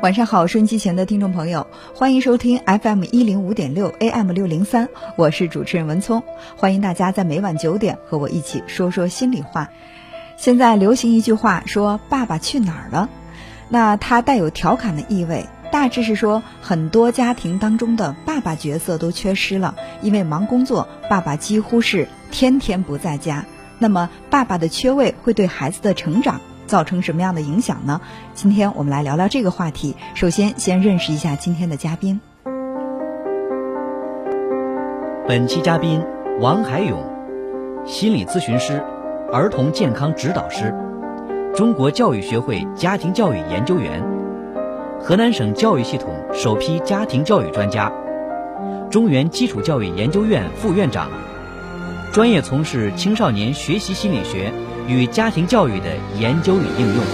晚上好，收音机前的听众朋友，欢迎收听 FM 一零五点六 AM 六零三，我是主持人文聪，欢迎大家在每晚九点和我一起说说心里话。现在流行一句话说“爸爸去哪儿了”，那它带有调侃的意味，大致是说很多家庭当中的爸爸角色都缺失了，因为忙工作，爸爸几乎是天天不在家。那么，爸爸的缺位会对孩子的成长造成什么样的影响呢？今天我们来聊聊这个话题。首先，先认识一下今天的嘉宾。本期嘉宾王海勇，心理咨询师、儿童健康指导师，中国教育学会家庭教育研究员，河南省教育系统首批家庭教育专家，中原基础教育研究院副院长。专业从事青少年学习心理学与家庭教育的研究与应用。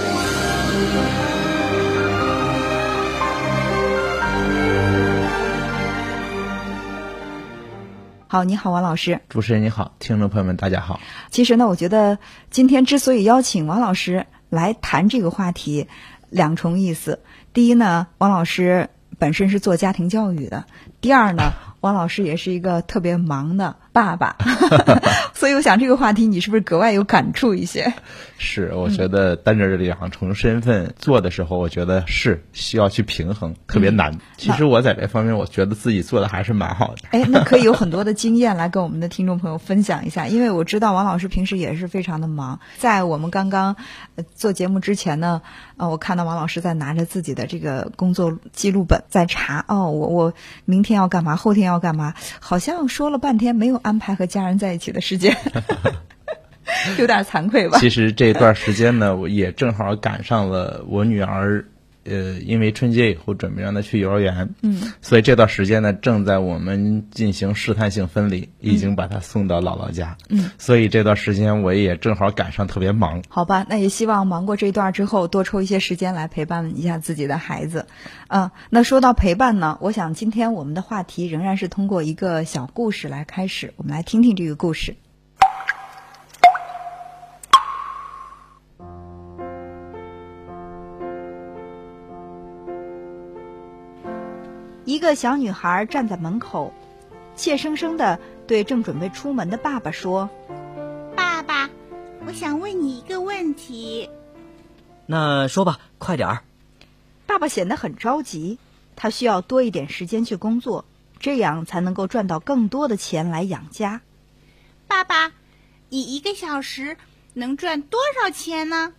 好，你好，王老师。主持人你好，听众朋友们大家好。其实呢，我觉得今天之所以邀请王老师来谈这个话题，两重意思。第一呢，王老师本身是做家庭教育的；第二呢，王老师也是一个特别忙的。爸爸，所以我想这个话题你是不是格外有感触一些？是，我觉得担着这两重身份做的时候，我觉得是需要去平衡，特别难。其实我在这方面，我觉得自己做的还是蛮好的。哎，那可以有 很多的经验来跟我们的听众朋友分享一下，因为我知道王老师平时也是非常的忙。在我们刚刚做节目之前呢，呃，我看到王老师在拿着自己的这个工作记录本在查。哦，我我明天要干嘛？后天要干嘛？好像说了半天没有。安排和家人在一起的时间，有点惭愧吧？其实这段时间呢，我也正好赶上了我女儿。呃，因为春节以后准备让他去幼儿园，嗯，所以这段时间呢，正在我们进行试探性分离，已经把他送到姥姥家，嗯，所以这段时间我也正好赶上特别忙。好吧，那也希望忙过这段之后，多抽一些时间来陪伴一下自己的孩子。嗯，那说到陪伴呢，我想今天我们的话题仍然是通过一个小故事来开始，我们来听听这个故事。个小女孩站在门口，怯生生的对正准备出门的爸爸说：“爸爸，我想问你一个问题。”“那说吧，快点儿。”爸爸显得很着急，他需要多一点时间去工作，这样才能够赚到更多的钱来养家。爸爸，你一个小时能赚多少钱呢？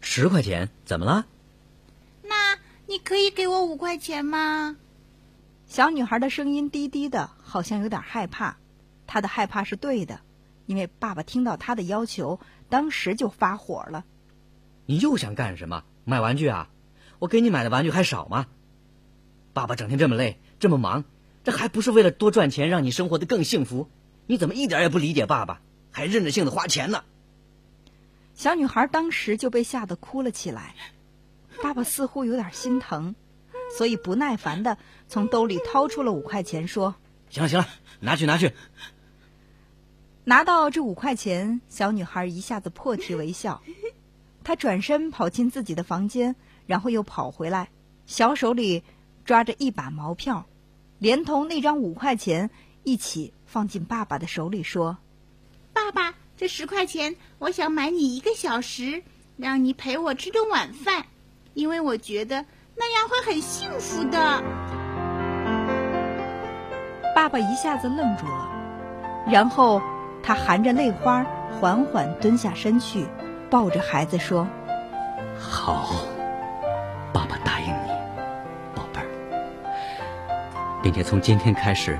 十块钱，怎么了？那你可以给我五块钱吗？小女孩的声音低低的，好像有点害怕。她的害怕是对的，因为爸爸听到她的要求，当时就发火了。你又想干什么？买玩具啊？我给你买的玩具还少吗？爸爸整天这么累，这么忙，这还不是为了多赚钱，让你生活的更幸福？你怎么一点也不理解爸爸，还任着性子花钱呢？小女孩当时就被吓得哭了起来。爸爸似乎有点心疼。所以不耐烦的从兜里掏出了五块钱，说：“行了行了，拿去拿去。”拿到这五块钱，小女孩一下子破涕为笑。她转身跑进自己的房间，然后又跑回来，小手里抓着一把毛票，连同那张五块钱一起放进爸爸的手里，说：“爸爸，这十块钱，我想买你一个小时，让你陪我吃顿晚饭，因为我觉得。”那样会很幸福的。爸爸一下子愣住了，然后他含着泪花，缓缓蹲下身去，抱着孩子说：“好，爸爸答应你，宝贝儿，并且从今天开始，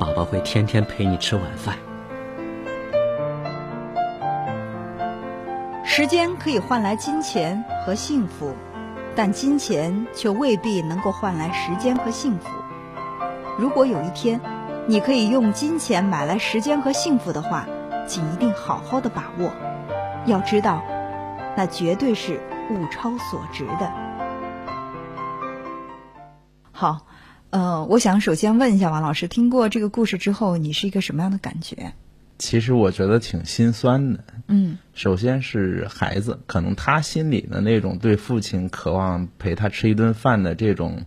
爸爸会天天陪你吃晚饭。时间可以换来金钱和幸福。”但金钱却未必能够换来时间和幸福。如果有一天，你可以用金钱买来时间和幸福的话，请一定好好的把握。要知道，那绝对是物超所值的。好，呃，我想首先问一下王老师，听过这个故事之后，你是一个什么样的感觉？其实我觉得挺心酸的。嗯首先是孩子，可能他心里的那种对父亲渴望陪他吃一顿饭的这种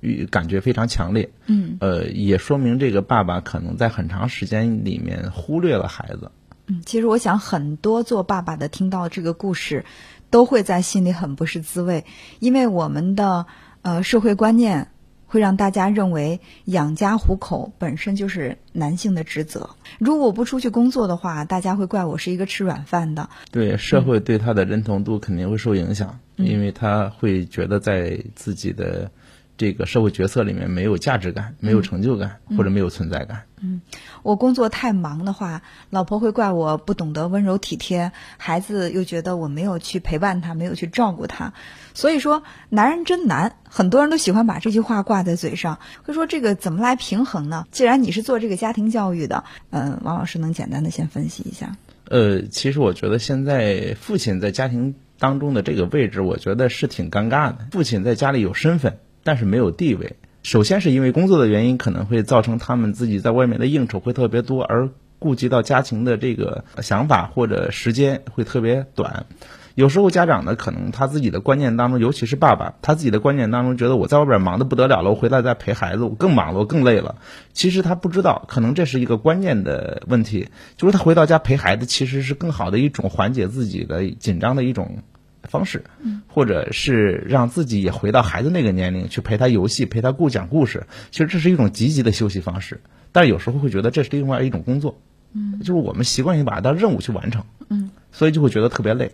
欲感觉非常强烈。嗯呃，也说明这个爸爸可能在很长时间里面忽略了孩子。嗯，其实我想很多做爸爸的听到这个故事，都会在心里很不是滋味，因为我们的呃社会观念会让大家认为养家糊口本身就是男性的职责。如果我不出去工作的话，大家会怪我是一个吃软饭的。对社会对他的认同度肯定会受影响，因为他会觉得在自己的这个社会角色里面没有价值感、没有成就感、或者没有存在感。嗯我工作太忙的话，老婆会怪我不懂得温柔体贴，孩子又觉得我没有去陪伴他，没有去照顾他。所以说，男人真难，很多人都喜欢把这句话挂在嘴上，会说这个怎么来平衡呢？既然你是做这个家庭教育的，嗯，王老师能简单的先分析一下？呃，其实我觉得现在父亲在家庭当中的这个位置，我觉得是挺尴尬的。父亲在家里有身份，但是没有地位。首先是因为工作的原因，可能会造成他们自己在外面的应酬会特别多，而顾及到家庭的这个想法或者时间会特别短。有时候家长呢，可能他自己的观念当中，尤其是爸爸，他自己的观念当中，觉得我在外边忙得不得了了，我回来再陪孩子，我更忙了，我更累了。其实他不知道，可能这是一个观念的问题，就是他回到家陪孩子，其实是更好的一种缓解自己的紧张的一种方式，或者是让自己也回到孩子那个年龄去陪他游戏，陪他故讲故事。其实这是一种积极的休息方式，但有时候会觉得这是另外一种工作，嗯，就是我们习惯性把它当任务去完成，嗯，所以就会觉得特别累。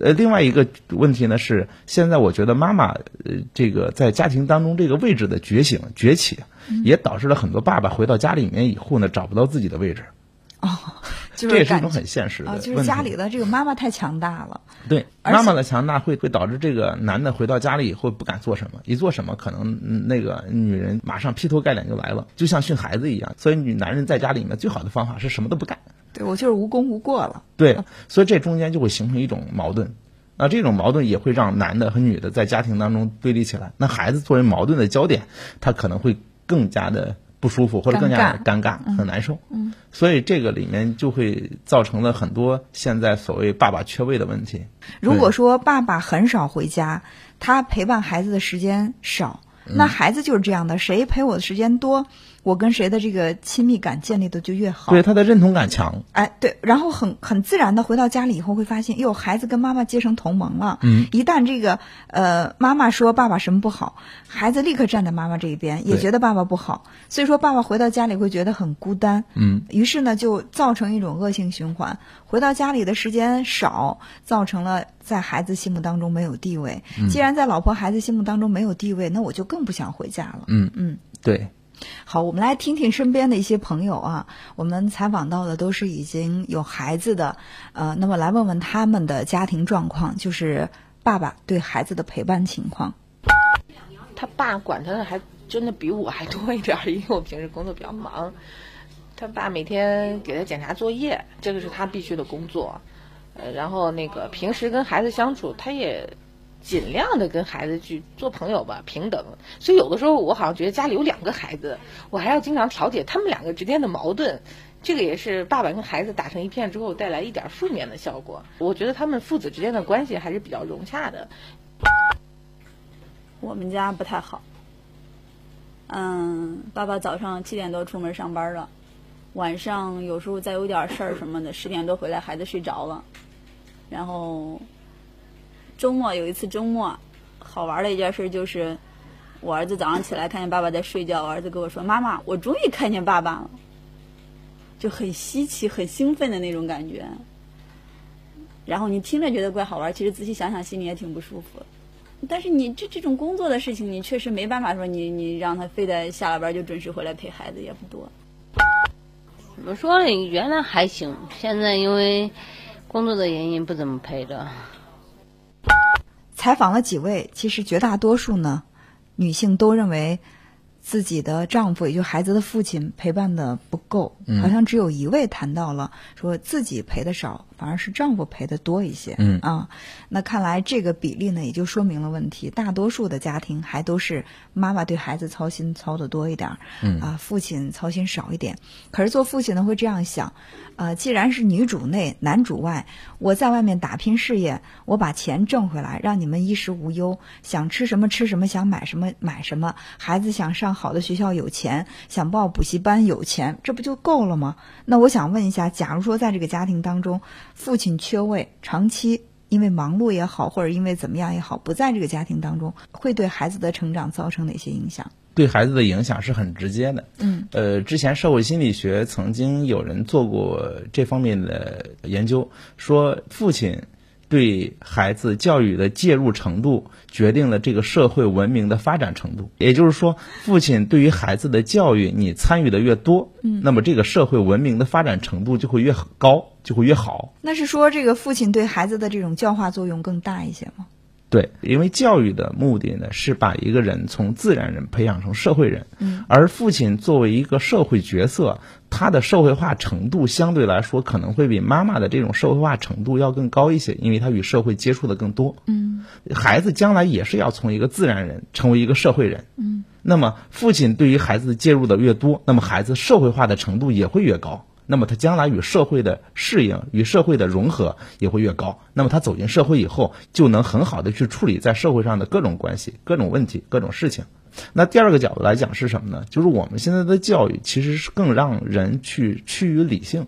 呃，另外一个问题呢是，现在我觉得妈妈呃这个在家庭当中这个位置的觉醒崛起，也导致了很多爸爸回到家里面以后呢找不到自己的位置，就是这也是一种很现实的啊，就是家里的这个妈妈太强大了。对妈妈的强大会会导致这个男的回到家里以后不敢做什么，一做什么可能嗯那个女人马上劈头盖脸就来了，就像训孩子一样。所以女男人在家里面最好的方法是什么都不干。对我就是无功无过了。对，所以这中间就会形成一种矛盾。那这种矛盾也会让男的和女的在家庭当中对立起来。那孩子作为矛盾的焦点，他可能会更加的不舒服，或者更加的尴尬，很难受。嗯，所以这个里面就会造成了很多现在所谓爸爸缺位的问题。如果说爸爸很少回家，他陪伴孩子的时间少，那孩子就是这样的，谁陪我的时间多，我跟谁的这个亲密感建立的就越好。对他的认同感强。哎，对，然后很很自然的回到家里以后，会发现，哟，孩子跟妈妈结成同盟了。嗯，一旦这个呃妈妈说爸爸什么不好，孩子立刻站在妈妈这一边，也觉得爸爸不好。所以说，爸爸回到家里会觉得很孤单。嗯，于是呢，就造成一种恶性循环。回到家里的时间少，造成了在孩子心目当中没有地位。既然在老婆孩子心目当中没有地位，那我就更不想回家了。嗯嗯。对，好，我们来听听身边的一些朋友啊，我们采访到的都是已经有孩子的，呃，那么来问问他们的家庭状况，就是爸爸对孩子的陪伴情况。他爸管他的还真的比我还多一点儿，因为我平时工作比较忙。他爸每天给他检查作业，这个是他必须的工作。呃，然后那个平时跟孩子相处，他也尽量的跟孩子去做朋友吧，平等。所以有的时候我好像觉得家里有两个孩子，我还要经常调解他们两个之间的矛盾。这个也是爸爸跟孩子打成一片之后带来一点负面的效果。我觉得他们父子之间的关系还是比较融洽的。我们家不太好。嗯，爸爸早上七点多出门上班了，晚上有时候再有点事儿什么的，十点多回来，孩子睡着了。然后周末有一次周末，好玩的一件事就是，我儿子早上起来看见爸爸在睡觉，我儿子跟我说：“妈妈，我终于看见爸爸了。”就很稀奇、很兴奋的那种感觉。然后你听着觉得怪好玩，其实仔细想想，心里也挺不舒服。但是你这这种工作的事情，你确实没办法说你你让他非得下了班就准时回来陪孩子也不多。怎么说呢？原来还行，现在因为工作的原因不怎么陪着。采访了几位，其实绝大多数呢，女性都认为自己的丈夫，也就孩子的父亲陪伴的不够，好像只有一位谈到了说自己陪的少，反反而是丈夫陪的多一些。嗯啊，那看来这个比例呢，也就说明了问题。大多数的家庭还都是妈妈对孩子操心操的多一点儿，嗯啊，父亲操心少一点。可是做父亲的会这样想，呃，既然是女主内男主外，我在外面打拼事业，我把钱挣回来，让你们衣食无忧，想吃什么吃什么，想买什么买什么。孩子想上好的学校有钱，想报补习班有钱，这不就够了吗？那我想问一下，假如说在这个家庭当中，父亲缺位，长期因为忙碌也好，或者因为怎么样也好，不在这个家庭当中，会对孩子的成长造成哪些影响？对孩子的影响是很直接的。嗯，呃，之前社会心理学曾经有人做过这方面的研究，说父亲对孩子教育的介入程度决定了这个社会文明的发展程度。也就是说，父亲对于孩子的教育你参与的越多，嗯，那么这个社会文明的发展程度就会越高，就会越好。那是说这个父亲对孩子的这种教化作用更大一些吗？对，因为教育的目的呢是把一个人从自然人培养成社会人，嗯，而父亲作为一个社会角色，他的社会化程度相对来说可能会比妈妈的这种社会化程度要更高一些，因为他与社会接触的更多，嗯，孩子将来也是要从一个自然人成为一个社会人，嗯，那么父亲对于孩子介入的越多，那么孩子社会化的程度也会越高。那么他将来与社会的适应、与社会的融合也会越高。那么他走进社会以后，就能很好的去处理在社会上的各种关系、各种问题、各种事情。那第二个角度来讲是什么呢？就是我们现在的教育其实是更让人去趋于理性。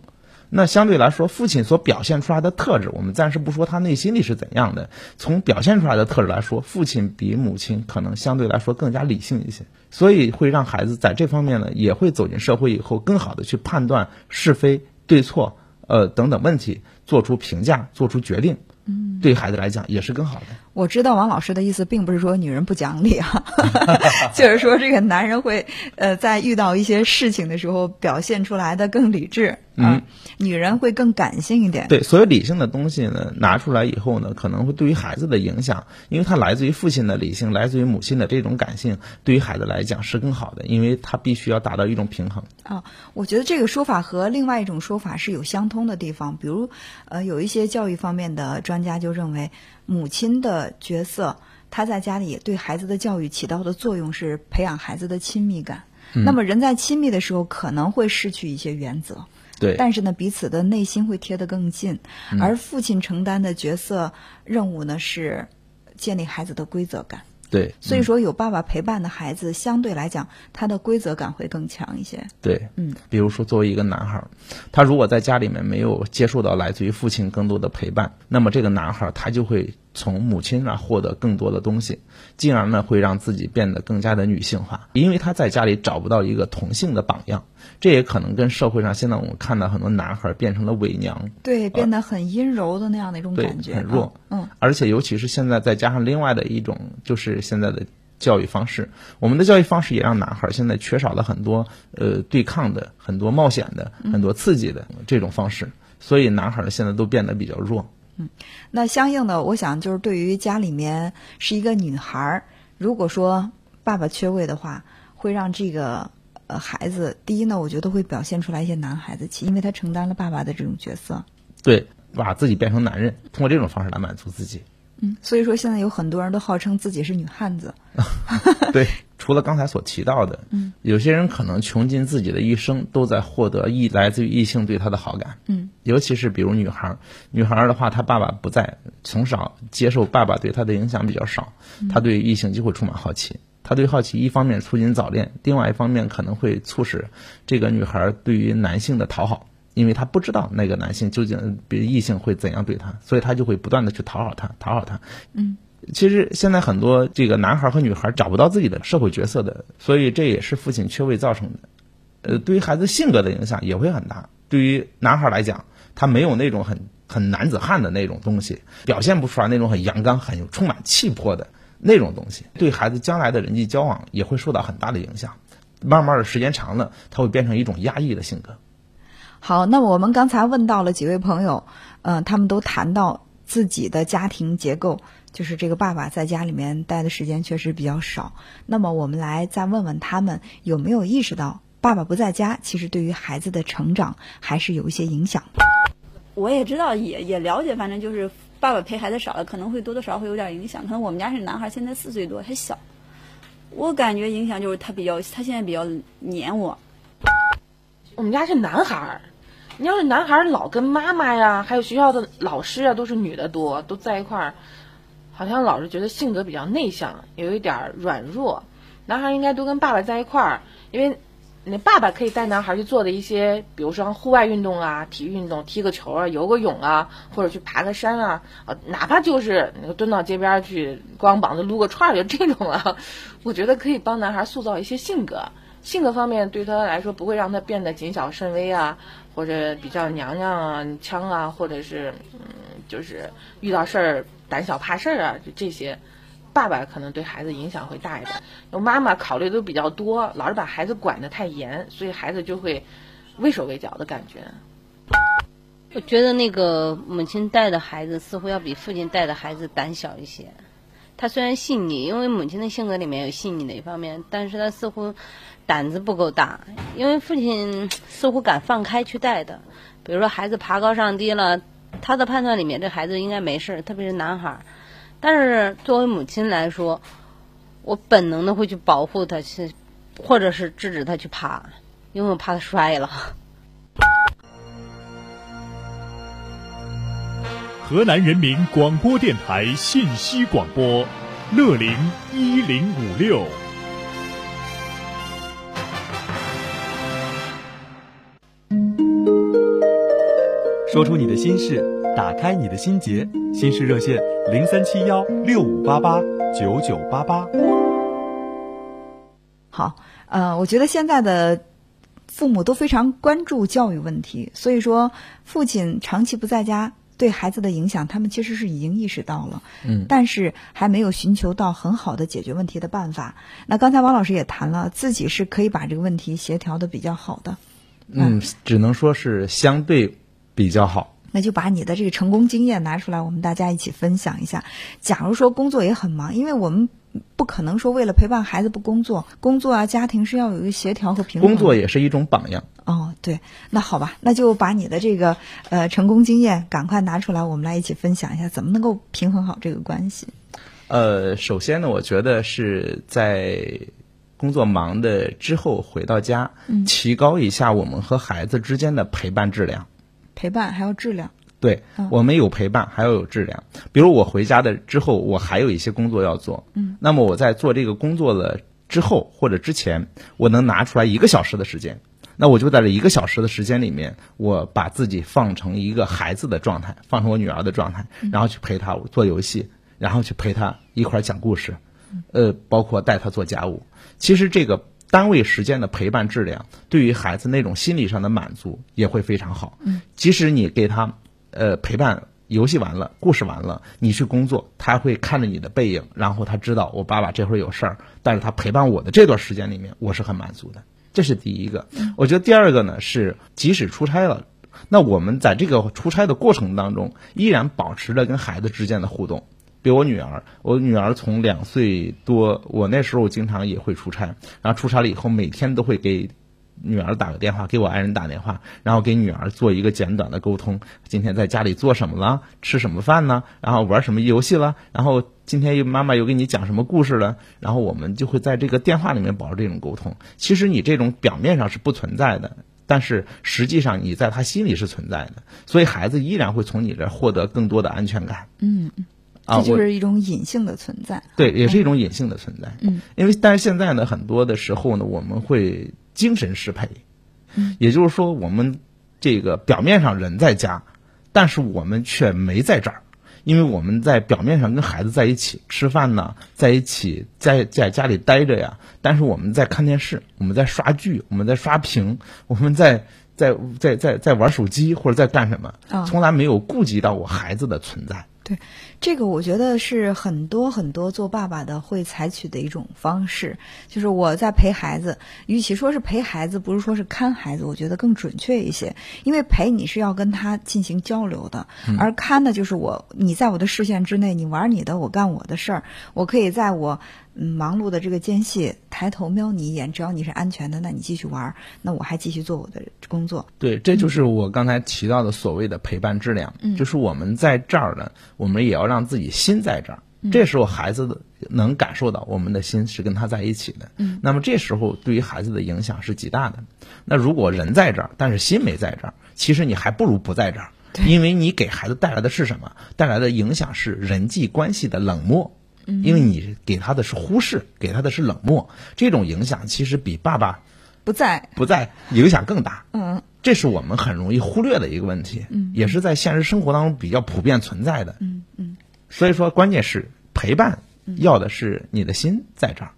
那相对来说，父亲所表现出来的特质，我们暂时不说他内心里是怎样的。从表现出来的特质来说，父亲比母亲可能相对来说更加理性一些，所以会让孩子在这方面呢，也会走进社会以后，更好的去判断是非对错，呃等等问题，做出评价，做出决定。嗯，对孩子来讲也是更好的。我知道王老师的意思，并不是说女人不讲理啊，就是说这个男人会呃在遇到一些事情的时候表现出来的更理智啊，女人会更感性一点。对，所有理性的东西呢，拿出来以后呢，可能会对于孩子的影响，因为它来自于父亲的理性，来自于母亲的这种感性，对于孩子来讲是更好的，因为他必须要达到一种平衡。啊，我觉得这个说法和另外一种说法是有相通的地方，比如呃有一些教育方面的专家就认为。母亲的角色，她在家里对孩子的教育起到的作用是培养孩子的亲密感。那么人在亲密的时候可能会失去一些原则，对，但是呢，彼此的内心会贴得更近。而父亲承担的角色任务呢是建立孩子的规则感。对，所以说有爸爸陪伴的孩子，相对来讲他的规则感会更强一些。对，嗯，比如说作为一个男孩儿，他如果在家里面没有接受到来自于父亲更多的陪伴，那么这个男孩儿他就会从母亲那儿获得更多的东西，进而呢会让自己变得更加的女性化，因为他在家里找不到一个同性的榜样，这也可能跟社会上现在我们看到很多男孩儿变成了伪娘，对，变得很阴柔的那样的一种感觉，很弱啊嗯，而且尤其是现在再加上另外的一种，就是现在的教育方式，我们的教育方式也让男孩儿现在缺少了很多呃对抗的、很多冒险的、很多刺激的这种方式，所以男孩儿现在都变得比较弱。嗯那相应的，我想就是对于家里面是一个女孩儿，如果说爸爸缺位的话，会让这个呃孩子，第一呢，我觉得会表现出来一些男孩子气，因为他承担了爸爸的这种角色。对，把自己变成男人，通过这种方式来满足自己。嗯，所以说现在有很多人都号称自己是女汉子。对，除了刚才所提到的，嗯，有些人可能穷尽自己的一生都在获得异来自于异性对他的好感，嗯，尤其是比如女孩儿，女孩儿的话，她爸爸不在，从小接受爸爸对她的影响比较少，她对异性就会充满好奇。她对好奇一方面促进早恋，另外一方面可能会促使这个女孩儿对于男性的讨好，因为她不知道那个男性究竟比异性会怎样对她，所以她就会不断的去讨好他，讨好他。嗯，其实现在很多这个男孩和女孩找不到自己的社会角色的，所以这也是父亲缺位造成的。呃，对于孩子性格的影响也会很大。对于男孩来讲，他没有那种很很男子汉的那种东西，表现不出来那种很阳刚、很有充满气魄的那种东西，对孩子将来的人际交往也会受到很大的影响。慢慢的时间长了，他会变成一种压抑的性格。好，那么我们刚才问到了几位朋友，嗯、他们都谈到自己的家庭结构，就是这个爸爸在家里面待的时间确实比较少。那么我们来再问问他们有没有意识到，爸爸不在家，其实对于孩子的成长还是有一些影响的。我也知道，也也了解，反正就是爸爸陪孩子少了，可能会多多少少会有点影响。可能我们家是男孩，现在四岁多，还小，我感觉影响就是他比较，他现在比较黏我。我们家是男孩儿，你要是男孩儿老跟妈妈呀，还有学校的老师啊，都是女的多，都在一块儿，好像老是觉得性格比较内向，有一点软弱。男孩应该多跟爸爸在一块儿，因为那爸爸可以带男孩去做的一些，比如说户外运动啊、体育运动，踢个球啊、游个泳啊，或者去爬个山啊，啊，哪怕就是蹲到街边去光膀子撸个串儿，就这种啊，我觉得可以帮男孩塑造一些性格。性格方面对他来说不会让他变得谨小慎微啊，或者比较娘娘啊、腔啊，或者是嗯，就是遇到事儿胆小怕事儿啊，就这些，爸爸可能对孩子影响会大一点。有妈妈考虑都比较多，老是把孩子管得太严，所以孩子就会畏手畏脚的感觉。我觉得那个母亲带的孩子似乎要比父亲带的孩子胆小一些。他虽然细腻，因为母亲的性格里面有细腻的一方面，但是他似乎胆子不够大，因为父亲似乎敢放开去带的。比如说孩子爬高上低了，他的判断里面这孩子应该没事，特别是男孩儿。但是作为母亲来说，我本能的会去保护他，去或者是制止他去爬，因为我怕他摔了。河南人民广播电台信息广播，乐龄一零五六。说出你的心事，打开你的心结，心事热线零三七幺六五八八九九八八。好，呃，我觉得现在的父母都非常关注教育问题，所以说父亲长期不在家。对孩子的影响，他们其实是已经意识到了，嗯，但是还没有寻求到很好的解决问题的办法。那刚才王老师也谈了，自己是可以把这个问题协调的比较好的，嗯，只能说是相对比较好。那就把你的这个成功经验拿出来，我们大家一起分享一下。假如说工作也很忙，因为我们。不可能说为了陪伴孩子不工作，工作啊家庭是要有一个协调和平衡。工作也是一种榜样。哦，对，那好吧，那就把你的这个呃成功经验赶快拿出来，我们来一起分享一下，怎么能够平衡好这个关系。呃，首先呢，我觉得是在工作忙的之后回到家，嗯，提高一下我们和孩子之间的陪伴质量。陪伴还要质量。对，我们有陪伴，还要有质量。比如我回家的之后，我还有一些工作要做。嗯，那么我在做这个工作了之后或者之前，我能拿出来一个小时的时间，那我就在这一个小时的时间里面，我把自己放成一个孩子的状态，放成我女儿的状态，然后去陪她做游戏，然后去陪她一块儿讲故事，呃，包括带她做家务。其实这个单位时间的陪伴质量，对于孩子那种心理上的满足也会非常好。嗯，即使你给他。呃，陪伴游戏完了，故事完了，你去工作，他会看着你的背影，然后他知道我爸爸这会儿有事儿，但是他陪伴我的这段时间里面，我是很满足的，这是第一个。我觉得第二个呢是，即使出差了，那我们在这个出差的过程当中，依然保持着跟孩子之间的互动。比如我女儿，我女儿从两岁多，我那时候经常也会出差，然后出差了以后，每天都会给。女儿打个电话，给我爱人打电话，然后给女儿做一个简短的沟通。今天在家里做什么了？吃什么饭呢？然后玩什么游戏了？然后今天又妈妈又给你讲什么故事了？然后我们就会在这个电话里面保持这种沟通。其实你这种表面上是不存在的，但是实际上你在他心里是存在的。所以孩子依然会从你这获得更多的安全感。嗯，这就是一种隐性的存在。对，也是一种隐性的存在。嗯，因为但是现在呢，很多的时候呢，我们会。精神失陪，也就是说，我们这个表面上人在家，但是我们却没在这儿，因为我们在表面上跟孩子在一起吃饭呢，在一起在在家里待着呀，但是我们在看电视，我们在刷剧，我们在刷屏，我们在在在在在玩手机或者在干什么，从来没有顾及到我孩子的存在。对，这个我觉得是很多很多做爸爸的会采取的一种方式，就是我在陪孩子，与其说是陪孩子，不是说是看孩子，我觉得更准确一些。因为陪你是要跟他进行交流的，而看呢，就是我你在我的视线之内，你玩你的，我干我的事儿，我可以在我。嗯，忙碌的这个间隙，抬头瞄你一眼，只要你是安全的，那你继续玩儿，那我还继续做我的工作。对，这就是我刚才提到的所谓的陪伴质量，嗯就是我们在这儿呢，我们也要让自己心在这儿。这时候孩子的能感受到我们的心是跟他在一起的，嗯，那么这时候对于孩子的影响是极大的。那如果人在这儿，但是心没在这儿，其实你还不如不在这儿，因为你给孩子带来的是什么？带来的影响是人际关系的冷漠，因为你给他的是忽视，给他的是冷漠，这种影响其实比爸爸不在不在影响更大。嗯，这是我们很容易忽略的一个问题，嗯，也是在现实生活当中比较普遍存在的。嗯嗯，所以说关键是陪伴，要的是你的心在这儿，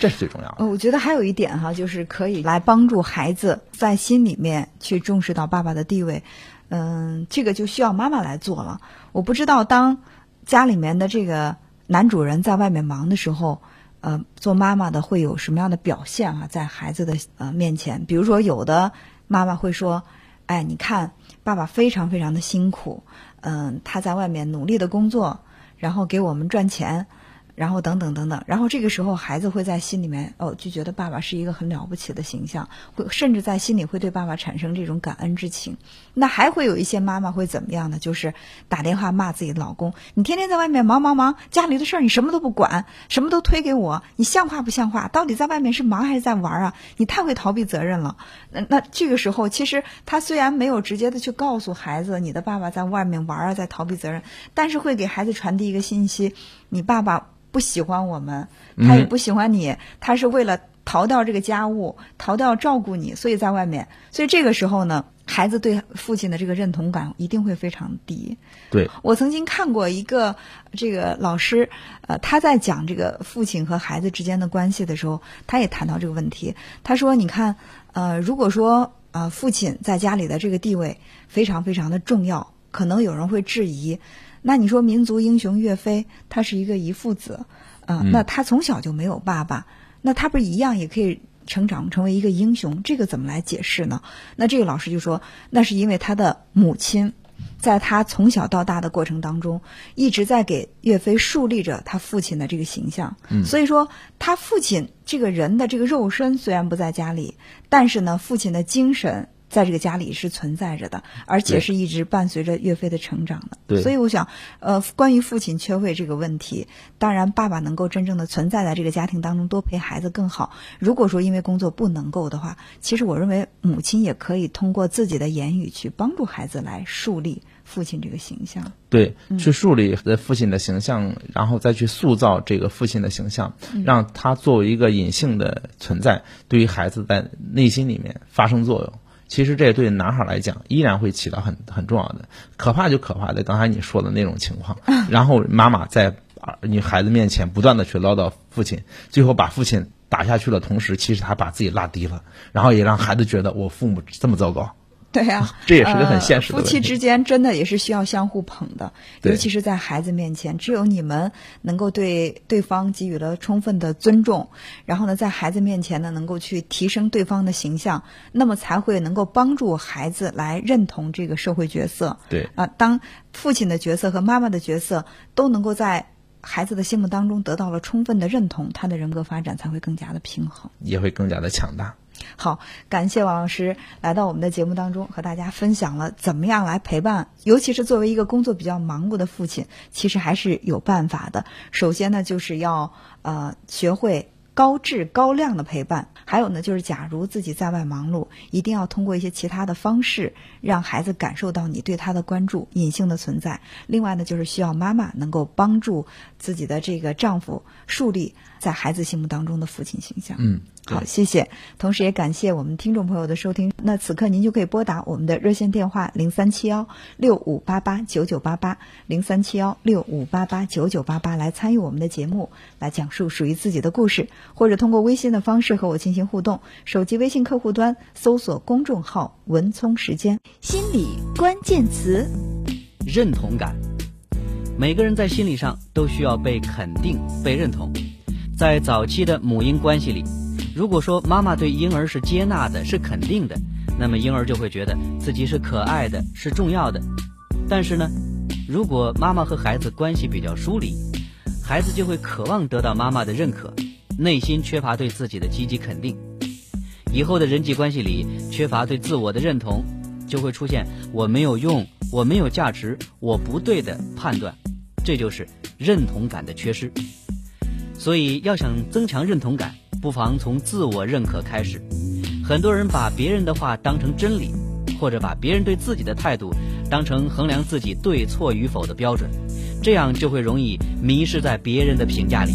这是最重要的。呃，我觉得还有一点哈，就是可以来帮助孩子在心里面去重视到爸爸的地位。嗯，这个就需要妈妈来做了。我不知道当家里面的这个男主人在外面忙的时候，呃，做妈妈的会有什么样的表现啊？在孩子的呃面前，比如说有的妈妈会说：“哎，你看爸爸非常非常的辛苦，嗯，他在外面努力的工作，然后给我们赚钱。”然后等等等等，然后这个时候孩子会在心里面哦，就觉得爸爸是一个很了不起的形象，会甚至在心里会对爸爸产生这种感恩之情。那还会有一些妈妈会怎么样呢？就是打电话骂自己的老公：“你天天在外面忙忙忙，家里的事儿你什么都不管，什么都推给我，你像话不像话？到底在外面是忙还是在玩啊？你太会逃避责任了。”那那这个时候，其实他虽然没有直接的去告诉孩子你的爸爸在外面玩啊，在逃避责任，但是会给孩子传递一个信息：你爸爸。不喜欢我们，他也不喜欢你，他是为了逃掉这个家务，逃掉照顾你，所以在外面。所以这个时候呢，孩子对父亲的这个认同感一定会非常低。对我曾经看过一个这个老师，呃，他在讲这个父亲和孩子之间的关系的时候，他也谈到这个问题。他说：“你看，呃，如果说呃父亲在家里的这个地位非常非常的重要，可能有人会质疑。”那你说民族英雄岳飞，他是一个遗父子，啊，那他从小就没有爸爸，那他不是一样也可以成长成为一个英雄？这个怎么来解释呢？那这个老师就说，那是因为他的母亲，在他从小到大的过程当中，一直在给岳飞树立着他父亲的这个形象。嗯，所以说他父亲这个人的这个肉身虽然不在家里，但是呢，父亲的精神。在这个家里是存在着的，而且是一直伴随着岳飞的成长的。对，所以我想，呃，关于父亲缺位这个问题，当然爸爸能够真正的存在在这个家庭当中，多陪孩子更好。如果说因为工作不能够的话，其实我认为母亲也可以通过自己的言语去帮助孩子来树立父亲这个形象。对，去树立父亲的形象，然后再去塑造这个父亲的形象，让他作为一个隐性的存在，对于孩子在内心里面发生作用。其实这对男孩来讲依然会起到很很重要的，可怕就可怕在刚才你说的那种情况，然后妈妈在你孩子面前不断的去唠叨父亲，最后把父亲打下去了，同时其实他把自己拉低了，然后也让孩子觉得我父母这么糟糕。对呀，这也是个很现实的。夫妻之间真的也是需要相互捧的，尤其是在孩子面前，只有你们能够对对方给予了充分的尊重，然后呢，在孩子面前呢，能够去提升对方的形象，那么才会能够帮助孩子来认同这个社会角色。对啊，当父亲的角色和妈妈的角色都能够在孩子的心目当中得到了充分的认同，他的人格发展才会更加的平衡，也会更加的强大。好，感谢王老师来到我们的节目当中，和大家分享了怎么样来陪伴，尤其是作为一个工作比较忙碌的父亲，其实还是有办法的。首先呢，就是要呃学会高质高量的陪伴；还有呢，就是假如自己在外忙碌，一定要通过一些其他的方式，让孩子感受到你对他的关注，隐性的存在。另外呢，就是需要妈妈能够帮助自己的这个丈夫树立在孩子心目当中的父亲形象。嗯。好，谢谢。同时也感谢我们听众朋友的收听。那此刻您就可以拨打我们的热线电话零三七幺六五八八九九八八零三七幺六五八八九九八八来参与我们的节目，来讲述属于自己的故事，或者通过微信的方式和我进行互动。手机微信客户端搜索公众号“文聪时间”，心理关键词：认同感。每个人在心理上都需要被肯定、被认同。在早期的母婴关系里。如果说妈妈对婴儿是接纳的，是肯定的，那么婴儿就会觉得自己是可爱的，是重要的。但是呢，如果妈妈和孩子关系比较疏离，孩子就会渴望得到妈妈的认可，内心缺乏对自己的积极肯定，以后的人际关系里缺乏对自我的认同，就会出现我没有用、我没有价值、我不对的判断，这就是认同感的缺失。所以要想增强认同感，不妨从自我认可开始。很多人把别人的话当成真理，或者把别人对自己的态度当成衡量自己对错与否的标准，这样就会容易迷失在别人的评价里。